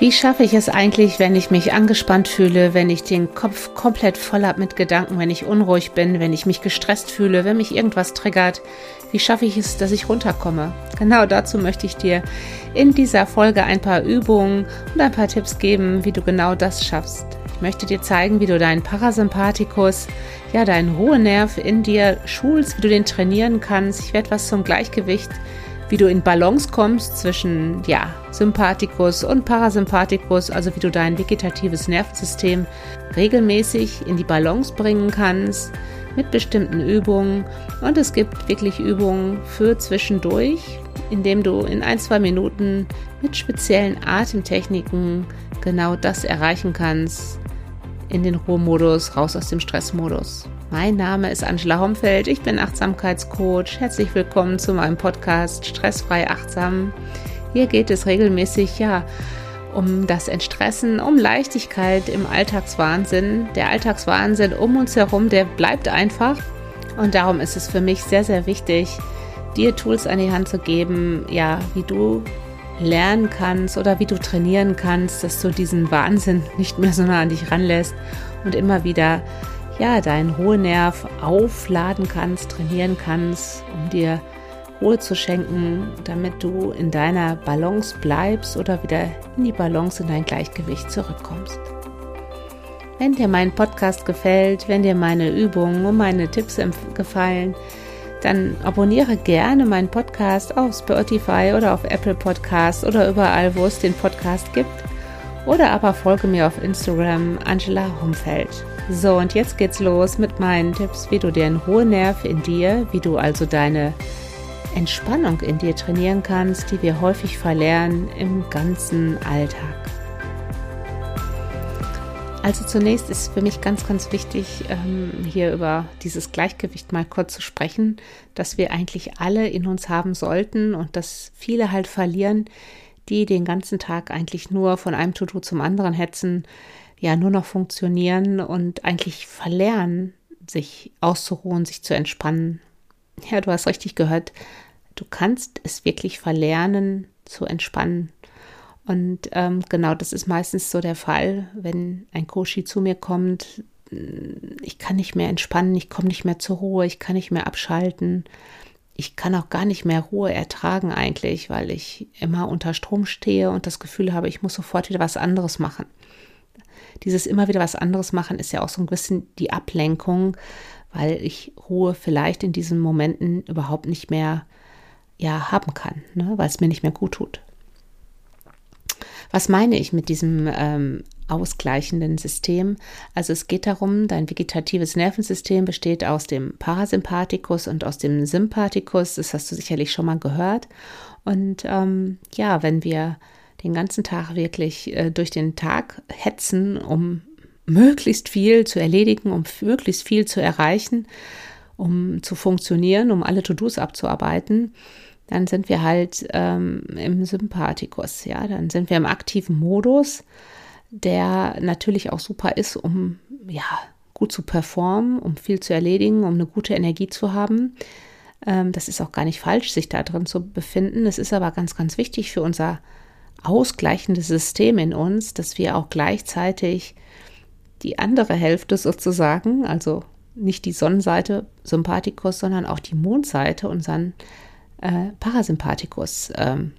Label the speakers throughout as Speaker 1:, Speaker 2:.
Speaker 1: Wie schaffe ich es eigentlich, wenn ich mich angespannt fühle, wenn ich den Kopf komplett voll habe mit Gedanken, wenn ich unruhig bin, wenn ich mich gestresst fühle, wenn mich irgendwas triggert? Wie schaffe ich es, dass ich runterkomme? Genau dazu möchte ich dir in dieser Folge ein paar Übungen und ein paar Tipps geben, wie du genau das schaffst. Ich möchte dir zeigen, wie du deinen Parasympathikus, ja, deinen Ruhenerv in dir schulst, wie du den trainieren kannst. Ich werde was zum Gleichgewicht wie du in Balance kommst zwischen ja, Sympathikus und Parasympathikus, also wie du dein vegetatives Nervensystem regelmäßig in die Balance bringen kannst mit bestimmten Übungen. Und es gibt wirklich Übungen für zwischendurch, indem du in ein, zwei Minuten mit speziellen Atemtechniken genau das erreichen kannst, in den Ruhemodus, raus aus dem Stressmodus. Mein Name ist Angela Homfeld, ich bin Achtsamkeitscoach. Herzlich willkommen zu meinem Podcast Stressfrei Achtsam. Hier geht es regelmäßig ja um das Entstressen, um Leichtigkeit im Alltagswahnsinn. Der Alltagswahnsinn um uns herum, der bleibt einfach. Und darum ist es für mich sehr, sehr wichtig, dir Tools an die Hand zu geben, ja, wie du lernen kannst oder wie du trainieren kannst, dass du diesen Wahnsinn nicht mehr so nah an dich ranlässt und immer wieder ja, deinen Ruhenerv aufladen kannst, trainieren kannst, um dir Ruhe zu schenken, damit du in deiner Balance bleibst oder wieder in die Balance, in dein Gleichgewicht zurückkommst. Wenn dir mein Podcast gefällt, wenn dir meine Übungen und meine Tipps gefallen, dann abonniere gerne meinen Podcast auf Spotify oder auf Apple Podcast oder überall, wo es den Podcast gibt. Oder aber folge mir auf Instagram Angela Humfeld. So, und jetzt geht's los mit meinen Tipps, wie du den Ruhenerv in dir, wie du also deine Entspannung in dir trainieren kannst, die wir häufig verlernen im ganzen Alltag. Also zunächst ist für mich ganz, ganz wichtig, ähm, hier über dieses Gleichgewicht mal kurz zu sprechen, dass wir eigentlich alle in uns haben sollten und dass viele halt verlieren, die den ganzen Tag eigentlich nur von einem To-Do zum anderen hetzen, ja nur noch funktionieren und eigentlich verlernen, sich auszuruhen, sich zu entspannen. Ja, du hast richtig gehört. Du kannst es wirklich verlernen, zu entspannen. Und ähm, genau das ist meistens so der Fall, wenn ein Koshi zu mir kommt. Ich kann nicht mehr entspannen, ich komme nicht mehr zur Ruhe, ich kann nicht mehr abschalten. Ich kann auch gar nicht mehr Ruhe ertragen eigentlich, weil ich immer unter Strom stehe und das Gefühl habe, ich muss sofort wieder was anderes machen dieses immer wieder was anderes machen ist ja auch so ein bisschen die Ablenkung, weil ich Ruhe vielleicht in diesen Momenten überhaupt nicht mehr ja, haben kann, ne? weil es mir nicht mehr gut tut. Was meine ich mit diesem ähm, ausgleichenden System? Also es geht darum, dein vegetatives Nervensystem besteht aus dem Parasympathikus und aus dem Sympathikus. Das hast du sicherlich schon mal gehört. Und ähm, ja, wenn wir den ganzen Tag wirklich äh, durch den Tag hetzen, um möglichst viel zu erledigen, um möglichst viel zu erreichen, um zu funktionieren, um alle To-Dos abzuarbeiten, dann sind wir halt ähm, im Sympathikus, ja, dann sind wir im aktiven Modus, der natürlich auch super ist, um ja gut zu performen, um viel zu erledigen, um eine gute Energie zu haben. Ähm, das ist auch gar nicht falsch, sich da drin zu befinden. Es ist aber ganz, ganz wichtig für unser ausgleichendes System in uns, dass wir auch gleichzeitig die andere Hälfte sozusagen, also nicht die Sonnenseite Sympathikus, sondern auch die Mondseite, unseren äh, Parasympathikus ähm,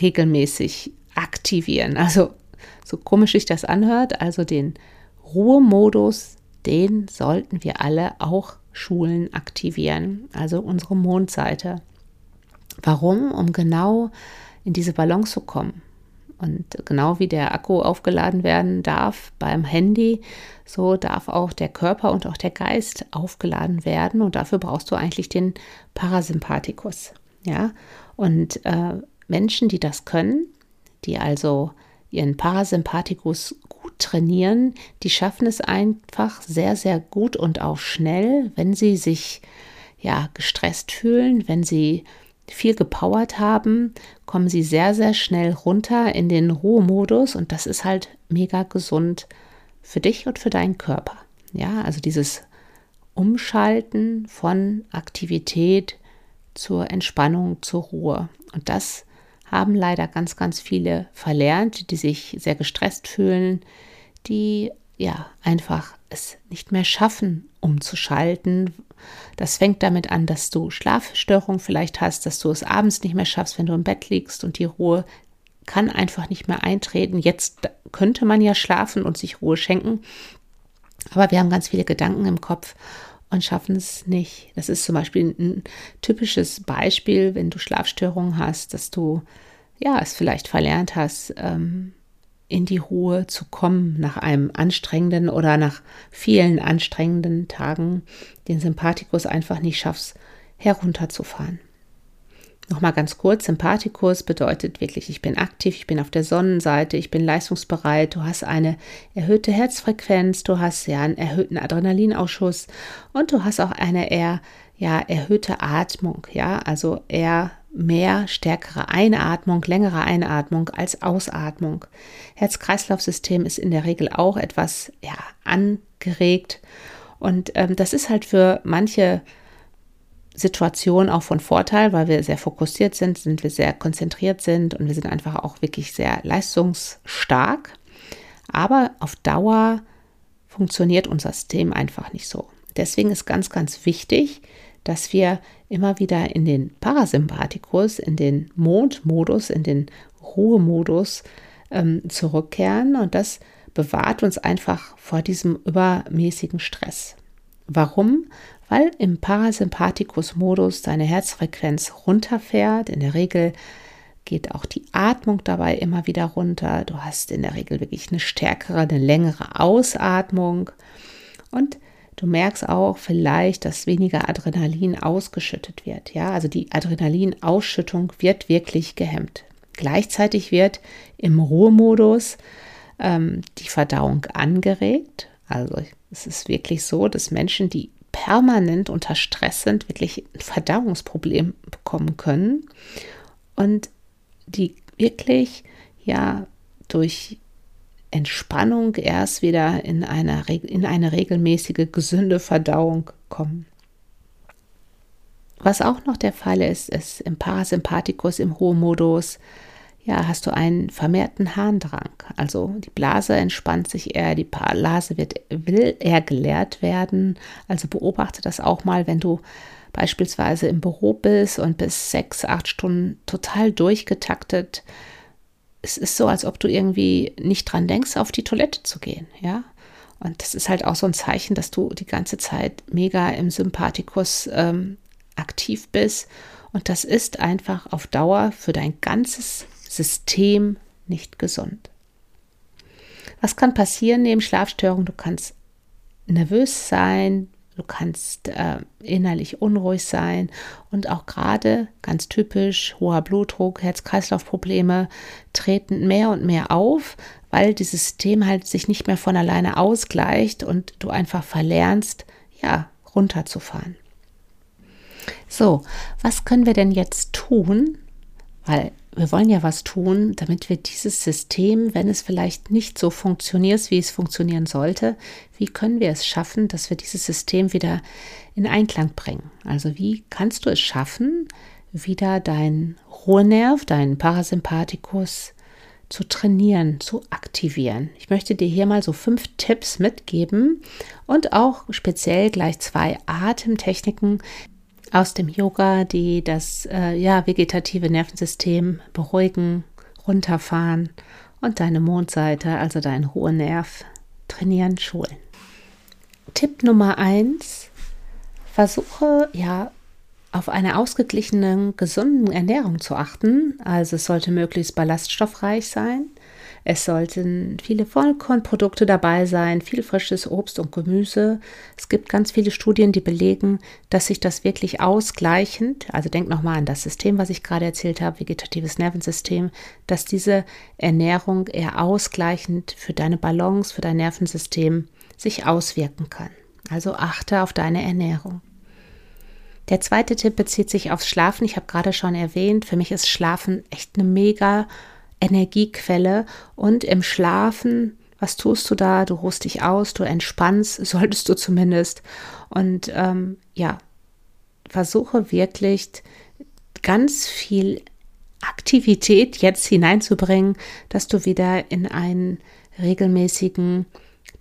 Speaker 1: regelmäßig aktivieren. Also so komisch sich das anhört, also den Ruhemodus, den sollten wir alle auch schulen, aktivieren, also unsere Mondseite. Warum? Um genau in diese Balance zu kommen. Und genau wie der Akku aufgeladen werden darf beim Handy, so darf auch der Körper und auch der Geist aufgeladen werden. Und dafür brauchst du eigentlich den Parasympathikus. Ja, und äh, Menschen, die das können, die also ihren Parasympathikus gut trainieren, die schaffen es einfach sehr, sehr gut und auch schnell, wenn sie sich ja gestresst fühlen, wenn sie viel gepowert haben, kommen sie sehr, sehr schnell runter in den Ruhemodus und das ist halt mega gesund für dich und für deinen Körper. Ja, also dieses Umschalten von Aktivität zur Entspannung, zur Ruhe. Und das haben leider ganz, ganz viele verlernt, die sich sehr gestresst fühlen, die ja einfach es nicht mehr schaffen, umzuschalten. Das fängt damit an, dass du Schlafstörungen vielleicht hast, dass du es abends nicht mehr schaffst, wenn du im Bett liegst und die Ruhe kann einfach nicht mehr eintreten. Jetzt könnte man ja schlafen und sich Ruhe schenken, aber wir haben ganz viele Gedanken im Kopf und schaffen es nicht. Das ist zum Beispiel ein typisches Beispiel, wenn du Schlafstörungen hast, dass du ja es vielleicht verlernt hast, ähm, in die Ruhe zu kommen nach einem anstrengenden oder nach vielen anstrengenden Tagen, den Sympathikus einfach nicht schaffst, herunterzufahren. Nochmal ganz kurz, Sympathikus bedeutet wirklich, ich bin aktiv, ich bin auf der Sonnenseite, ich bin leistungsbereit, du hast eine erhöhte Herzfrequenz, du hast ja einen erhöhten Adrenalinausschuss und du hast auch eine eher ja, erhöhte Atmung, ja, also eher mehr stärkere Einatmung, längere Einatmung als Ausatmung. Herz-Kreislauf-System ist in der Regel auch etwas ja, angeregt und ähm, das ist halt für manche Situation auch von Vorteil, weil wir sehr fokussiert sind, sind wir sehr konzentriert sind und wir sind einfach auch wirklich sehr leistungsstark. Aber auf Dauer funktioniert unser System einfach nicht so. Deswegen ist ganz, ganz wichtig, dass wir immer wieder in den Parasympathikus, in den Mondmodus, in den Ruhemodus ähm, zurückkehren und das bewahrt uns einfach vor diesem übermäßigen Stress. Warum? weil im Parasympathikus-Modus deine Herzfrequenz runterfährt. In der Regel geht auch die Atmung dabei immer wieder runter. Du hast in der Regel wirklich eine stärkere, eine längere Ausatmung und du merkst auch vielleicht, dass weniger Adrenalin ausgeschüttet wird. Ja, also die Adrenalinausschüttung wird wirklich gehemmt. Gleichzeitig wird im Ruhemodus ähm, die Verdauung angeregt. Also es ist wirklich so, dass Menschen, die permanent unter Stress sind, wirklich ein Verdauungsproblem bekommen können und die wirklich ja durch Entspannung erst wieder in eine, in eine regelmäßige, gesunde Verdauung kommen. Was auch noch der Fall ist, ist im Parasympathikus, im Ruhemodus, ja, hast du einen vermehrten Harndrang. Also die Blase entspannt sich eher, die Blase wird, will eher geleert werden. Also beobachte das auch mal, wenn du beispielsweise im Büro bist und bis sechs, acht Stunden total durchgetaktet. Es ist so, als ob du irgendwie nicht dran denkst, auf die Toilette zu gehen, ja. Und das ist halt auch so ein Zeichen, dass du die ganze Zeit mega im Sympathikus ähm, aktiv bist. Und das ist einfach auf Dauer für dein ganzes System nicht gesund. Was kann passieren neben Schlafstörungen? Du kannst nervös sein, du kannst äh, innerlich unruhig sein und auch gerade ganz typisch hoher Blutdruck, Herz-Kreislauf-Probleme treten mehr und mehr auf, weil dieses System halt sich nicht mehr von alleine ausgleicht und du einfach verlernst, ja, runterzufahren. So, was können wir denn jetzt tun? Weil wir wollen ja was tun, damit wir dieses System, wenn es vielleicht nicht so funktioniert, wie es funktionieren sollte, wie können wir es schaffen, dass wir dieses System wieder in Einklang bringen? Also wie kannst du es schaffen, wieder deinen Ruhenerv, deinen Parasympathikus zu trainieren, zu aktivieren. Ich möchte dir hier mal so fünf Tipps mitgeben und auch speziell gleich zwei Atemtechniken, aus dem Yoga, die das äh, ja, vegetative Nervensystem beruhigen, runterfahren und deine Mondseite, also deinen hohen Nerv, trainieren, schulen. Tipp Nummer eins: Versuche ja auf eine ausgeglichene, gesunde Ernährung zu achten. Also es sollte möglichst ballaststoffreich sein. Es sollten viele Vollkornprodukte dabei sein, viel frisches Obst und Gemüse. Es gibt ganz viele Studien, die belegen, dass sich das wirklich ausgleichend, also denk nochmal an das System, was ich gerade erzählt habe, vegetatives Nervensystem, dass diese Ernährung eher ausgleichend für deine Balance, für dein Nervensystem sich auswirken kann. Also achte auf deine Ernährung. Der zweite Tipp bezieht sich aufs Schlafen. Ich habe gerade schon erwähnt, für mich ist Schlafen echt eine mega Energiequelle und im Schlafen, was tust du da? Du ruhst dich aus, du entspannst, solltest du zumindest. Und ähm, ja, versuche wirklich ganz viel Aktivität jetzt hineinzubringen, dass du wieder in einen regelmäßigen,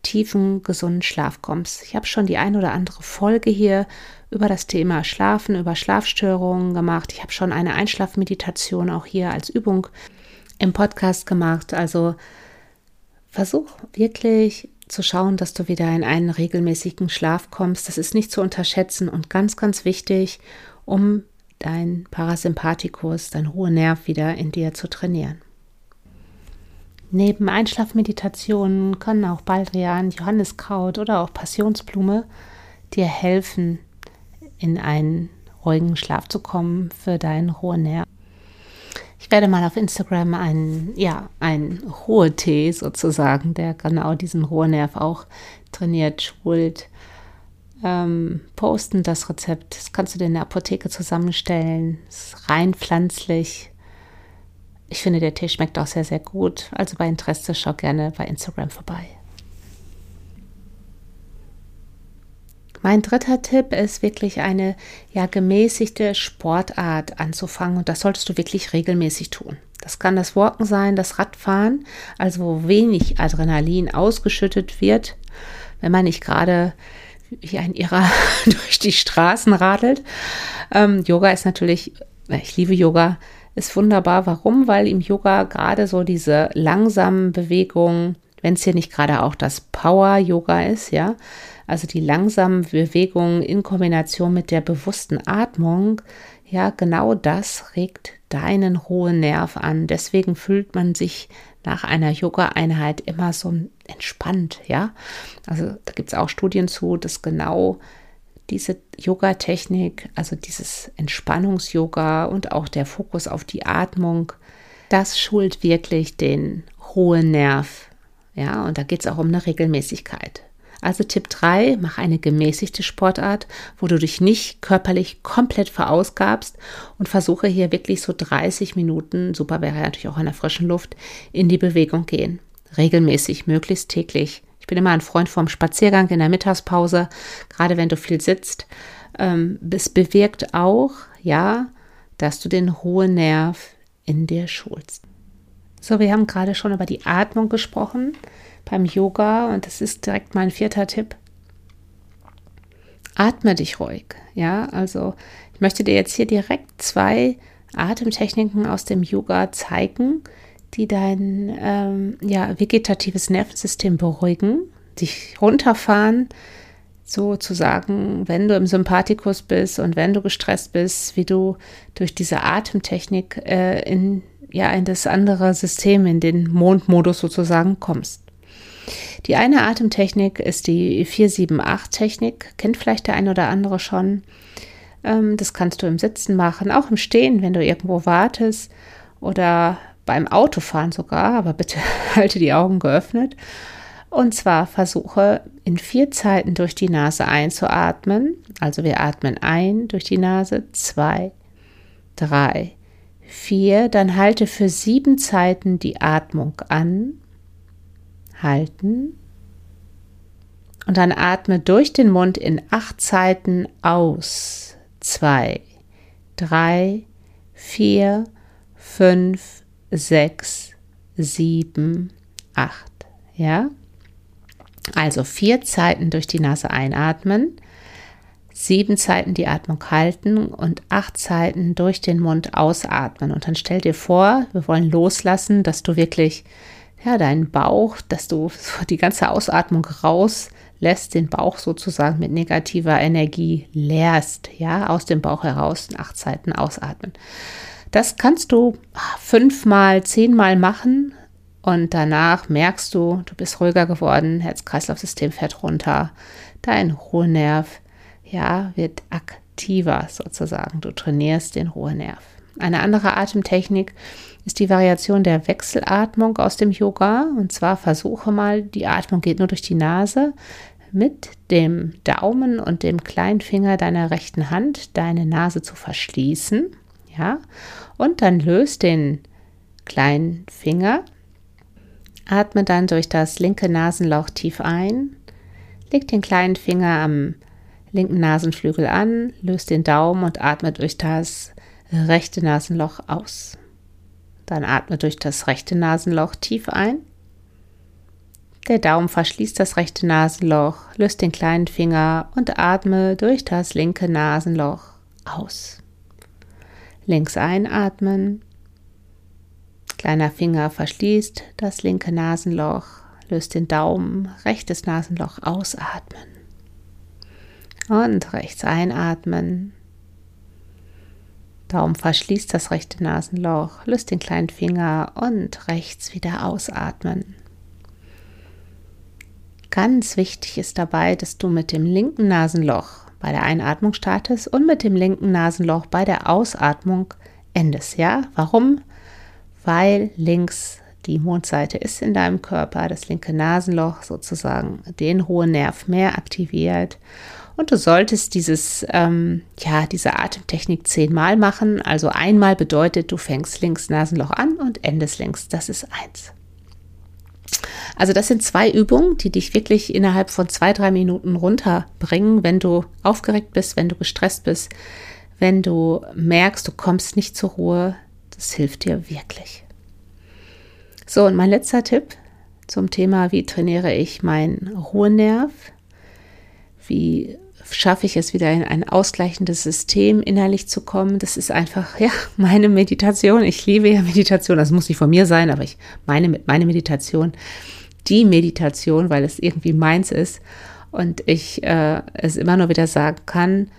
Speaker 1: tiefen, gesunden Schlaf kommst. Ich habe schon die ein oder andere Folge hier über das Thema Schlafen, über Schlafstörungen gemacht. Ich habe schon eine Einschlafmeditation auch hier als Übung im Podcast gemacht. Also versuch wirklich zu schauen, dass du wieder in einen regelmäßigen Schlaf kommst. Das ist nicht zu unterschätzen und ganz, ganz wichtig, um dein Parasympathikus, dein hoher Nerv wieder in dir zu trainieren. Neben Einschlafmeditationen können auch Baldrian, Johanniskraut oder auch Passionsblume dir helfen, in einen ruhigen Schlaf zu kommen für deinen hohen Nerv. Ich werde mal auf Instagram einen, ja, einen Ruhetee sozusagen, der genau diesen Ruhenerv auch trainiert, schult, ähm, posten das Rezept. Das kannst du dir in der Apotheke zusammenstellen. Ist rein pflanzlich. Ich finde, der Tee schmeckt auch sehr, sehr gut. Also bei Interesse schau gerne bei Instagram vorbei. Mein dritter Tipp ist wirklich eine ja gemäßigte Sportart anzufangen und das solltest du wirklich regelmäßig tun. Das kann das Walken sein, das Radfahren, also wo wenig Adrenalin ausgeschüttet wird, wenn man nicht gerade wie ein Irrer durch die Straßen radelt. Ähm, Yoga ist natürlich, ich liebe Yoga, ist wunderbar. Warum? Weil im Yoga gerade so diese langsamen Bewegungen, wenn es hier nicht gerade auch das Power-Yoga ist, ja, also die langsamen Bewegungen in Kombination mit der bewussten Atmung, ja, genau das regt deinen hohen Nerv an. Deswegen fühlt man sich nach einer Yoga-Einheit immer so entspannt, ja. Also da gibt es auch Studien zu, dass genau diese Yoga-Technik, also dieses Entspannungs-Yoga und auch der Fokus auf die Atmung, das schult wirklich den hohen Nerv. Ja, und da geht es auch um eine Regelmäßigkeit. Also Tipp 3, mach eine gemäßigte Sportart, wo du dich nicht körperlich komplett verausgabst und versuche hier wirklich so 30 Minuten, super wäre natürlich auch in der frischen Luft, in die Bewegung gehen. Regelmäßig, möglichst täglich. Ich bin immer ein Freund vom Spaziergang in der Mittagspause, gerade wenn du viel sitzt. Ähm, es bewirkt auch, ja, dass du den hohen Nerv in dir schulst. So, wir haben gerade schon über die Atmung gesprochen beim Yoga und das ist direkt mein vierter Tipp. Atme dich ruhig. Ja, also ich möchte dir jetzt hier direkt zwei Atemtechniken aus dem Yoga zeigen, die dein ähm, ja, vegetatives Nervensystem beruhigen, dich runterfahren, sozusagen, wenn du im Sympathikus bist und wenn du gestresst bist, wie du durch diese Atemtechnik äh, in, ja, in das andere System, in den Mondmodus sozusagen kommst. Die eine Atemtechnik ist die 478-Technik, kennt vielleicht der eine oder andere schon. Ähm, das kannst du im Sitzen machen, auch im Stehen, wenn du irgendwo wartest oder beim Autofahren sogar, aber bitte halte die Augen geöffnet. Und zwar versuche in vier Zeiten durch die Nase einzuatmen. Also wir atmen ein durch die Nase, zwei, drei, vier. Dann halte für sieben Zeiten die Atmung an halten und dann atme durch den Mund in acht Zeiten aus. Zwei, drei, vier, fünf, sechs, sieben, acht. Ja? Also vier Zeiten durch die Nase einatmen, sieben Zeiten die Atmung halten und acht Zeiten durch den Mund ausatmen. Und dann stell dir vor, wir wollen loslassen, dass du wirklich ja, deinen Bauch, dass du die ganze Ausatmung rauslässt, den Bauch sozusagen mit negativer Energie leerst, ja, aus dem Bauch heraus, acht Zeiten ausatmen. Das kannst du fünfmal, zehnmal machen und danach merkst du, du bist ruhiger geworden, Herz-Kreislauf-System fährt runter, dein Ruhenerv, ja, wird aktiver sozusagen. Du trainierst den Ruhenerv. Eine andere Atemtechnik ist die Variation der Wechselatmung aus dem Yoga. Und zwar versuche mal, die Atmung geht nur durch die Nase, mit dem Daumen und dem kleinen Finger deiner rechten Hand deine Nase zu verschließen. Ja, und dann löst den kleinen Finger. Atme dann durch das linke Nasenloch tief ein. Leg den kleinen Finger am linken Nasenflügel an, löst den Daumen und atme durch das rechte Nasenloch aus. Dann atme durch das rechte Nasenloch tief ein. Der Daumen verschließt das rechte Nasenloch, löst den kleinen Finger und atme durch das linke Nasenloch aus. Links einatmen. Kleiner Finger verschließt das linke Nasenloch, löst den Daumen, rechtes Nasenloch ausatmen. Und rechts einatmen. Daumen verschließt das rechte Nasenloch, löst den kleinen Finger und rechts wieder ausatmen. Ganz wichtig ist dabei, dass du mit dem linken Nasenloch bei der Einatmung startest und mit dem linken Nasenloch bei der Ausatmung endest. Ja, warum? Weil links die Mondseite ist in deinem Körper, das linke Nasenloch sozusagen den hohen Nerv mehr aktiviert und du solltest dieses, ähm, ja, diese Atemtechnik zehnmal machen. Also einmal bedeutet, du fängst links Nasenloch an und endest links. Das ist eins. Also das sind zwei Übungen, die dich wirklich innerhalb von zwei, drei Minuten runterbringen, wenn du aufgeregt bist, wenn du gestresst bist, wenn du merkst, du kommst nicht zur Ruhe. Das hilft dir wirklich. So, und mein letzter Tipp zum Thema, wie trainiere ich meinen Ruhenerv? Wie schaffe ich es wieder in ein ausgleichendes System innerlich zu kommen. Das ist einfach, ja, meine Meditation. Ich liebe ja Meditation. Das muss nicht von mir sein, aber ich meine meine Meditation, die Meditation, weil es irgendwie meins ist. Und ich äh, es immer nur wieder sagen kann,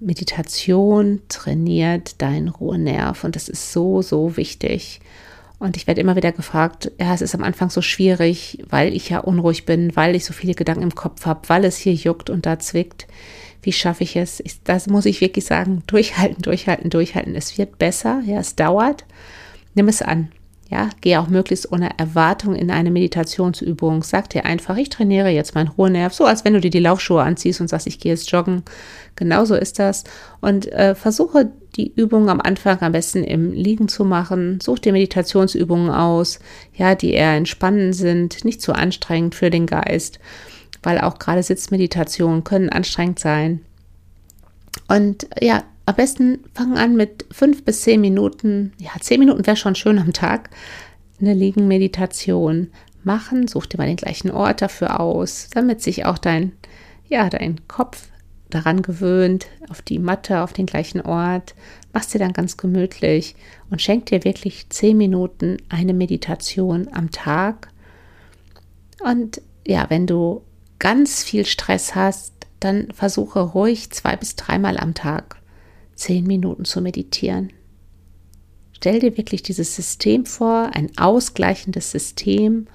Speaker 1: Meditation trainiert deinen Ruhenerv. Und das ist so, so wichtig. Und ich werde immer wieder gefragt, ja, es ist am Anfang so schwierig, weil ich ja unruhig bin, weil ich so viele Gedanken im Kopf habe, weil es hier juckt und da zwickt. Wie schaffe ich es? Ich, das muss ich wirklich sagen, durchhalten, durchhalten, durchhalten. Es wird besser, ja, es dauert. Nimm es an. Ja, geh auch möglichst ohne Erwartung in eine Meditationsübung. Sag dir einfach, ich trainiere jetzt meinen Ruhenerv, so als wenn du dir die Laufschuhe anziehst und sagst, ich gehe jetzt joggen. Genauso ist das. Und äh, versuche die Übung am Anfang am besten im Liegen zu machen. Such dir Meditationsübungen aus, ja, die eher entspannend sind, nicht zu anstrengend für den Geist, weil auch gerade Sitzmeditationen können anstrengend sein. Und ja, am besten fangen an mit fünf bis zehn Minuten. Ja, zehn Minuten wäre schon schön am Tag. Eine Liegenmeditation machen. Such dir mal den gleichen Ort dafür aus, damit sich auch dein, ja, dein Kopf daran gewöhnt, auf die Matte, auf den gleichen Ort. Machst dir dann ganz gemütlich und schenk dir wirklich zehn Minuten eine Meditation am Tag. Und ja, wenn du ganz viel Stress hast, dann versuche ruhig zwei bis dreimal am Tag zehn Minuten zu meditieren. Stell dir wirklich dieses System vor, ein ausgleichendes System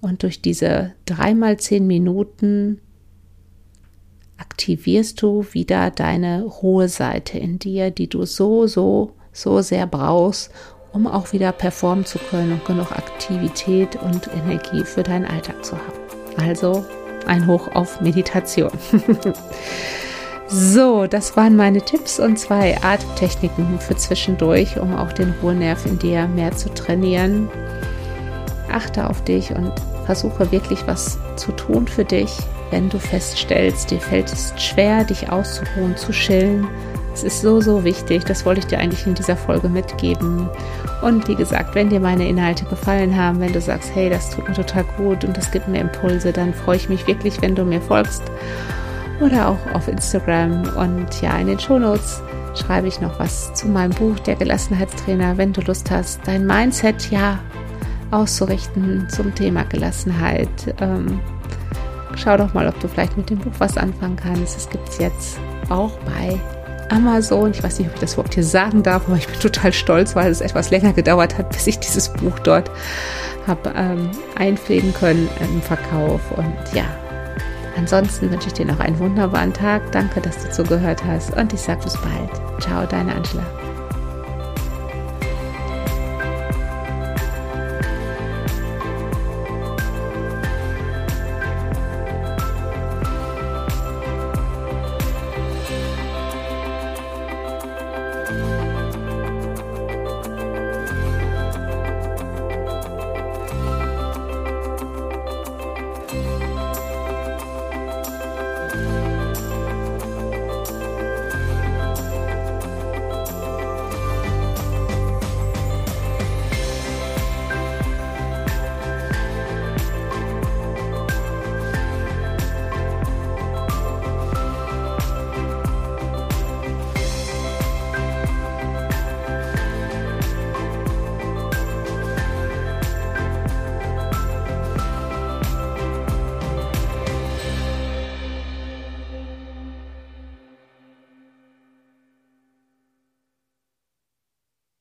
Speaker 1: und durch diese dreimal zehn Minuten aktivierst du wieder deine hohe Seite in dir, die du so, so, so sehr brauchst, um auch wieder performen zu können und genug Aktivität und Energie für deinen Alltag zu haben. Also ein Hoch auf Meditation. So, das waren meine Tipps und zwei Atemtechniken für zwischendurch, um auch den Ruhenerv in dir mehr zu trainieren. Achte auf dich und versuche wirklich was zu tun für dich, wenn du feststellst, dir fällt es schwer, dich auszuruhen, zu chillen. Es ist so, so wichtig. Das wollte ich dir eigentlich in dieser Folge mitgeben. Und wie gesagt, wenn dir meine Inhalte gefallen haben, wenn du sagst, hey, das tut mir total gut und das gibt mir Impulse, dann freue ich mich wirklich, wenn du mir folgst oder auch auf Instagram. Und ja, in den Shownotes schreibe ich noch was zu meinem Buch, der Gelassenheitstrainer, wenn du Lust hast, dein Mindset ja auszurichten zum Thema Gelassenheit. Ähm, schau doch mal, ob du vielleicht mit dem Buch was anfangen kannst. Es gibt es jetzt auch bei Amazon. Ich weiß nicht, ob ich das überhaupt hier sagen darf, aber ich bin total stolz, weil es etwas länger gedauert hat, bis ich dieses Buch dort habe ähm, einpflegen können im Verkauf. Und ja, Ansonsten wünsche ich dir noch einen wunderbaren Tag. Danke, dass du zugehört hast und ich sage bis bald. Ciao, deine Angela.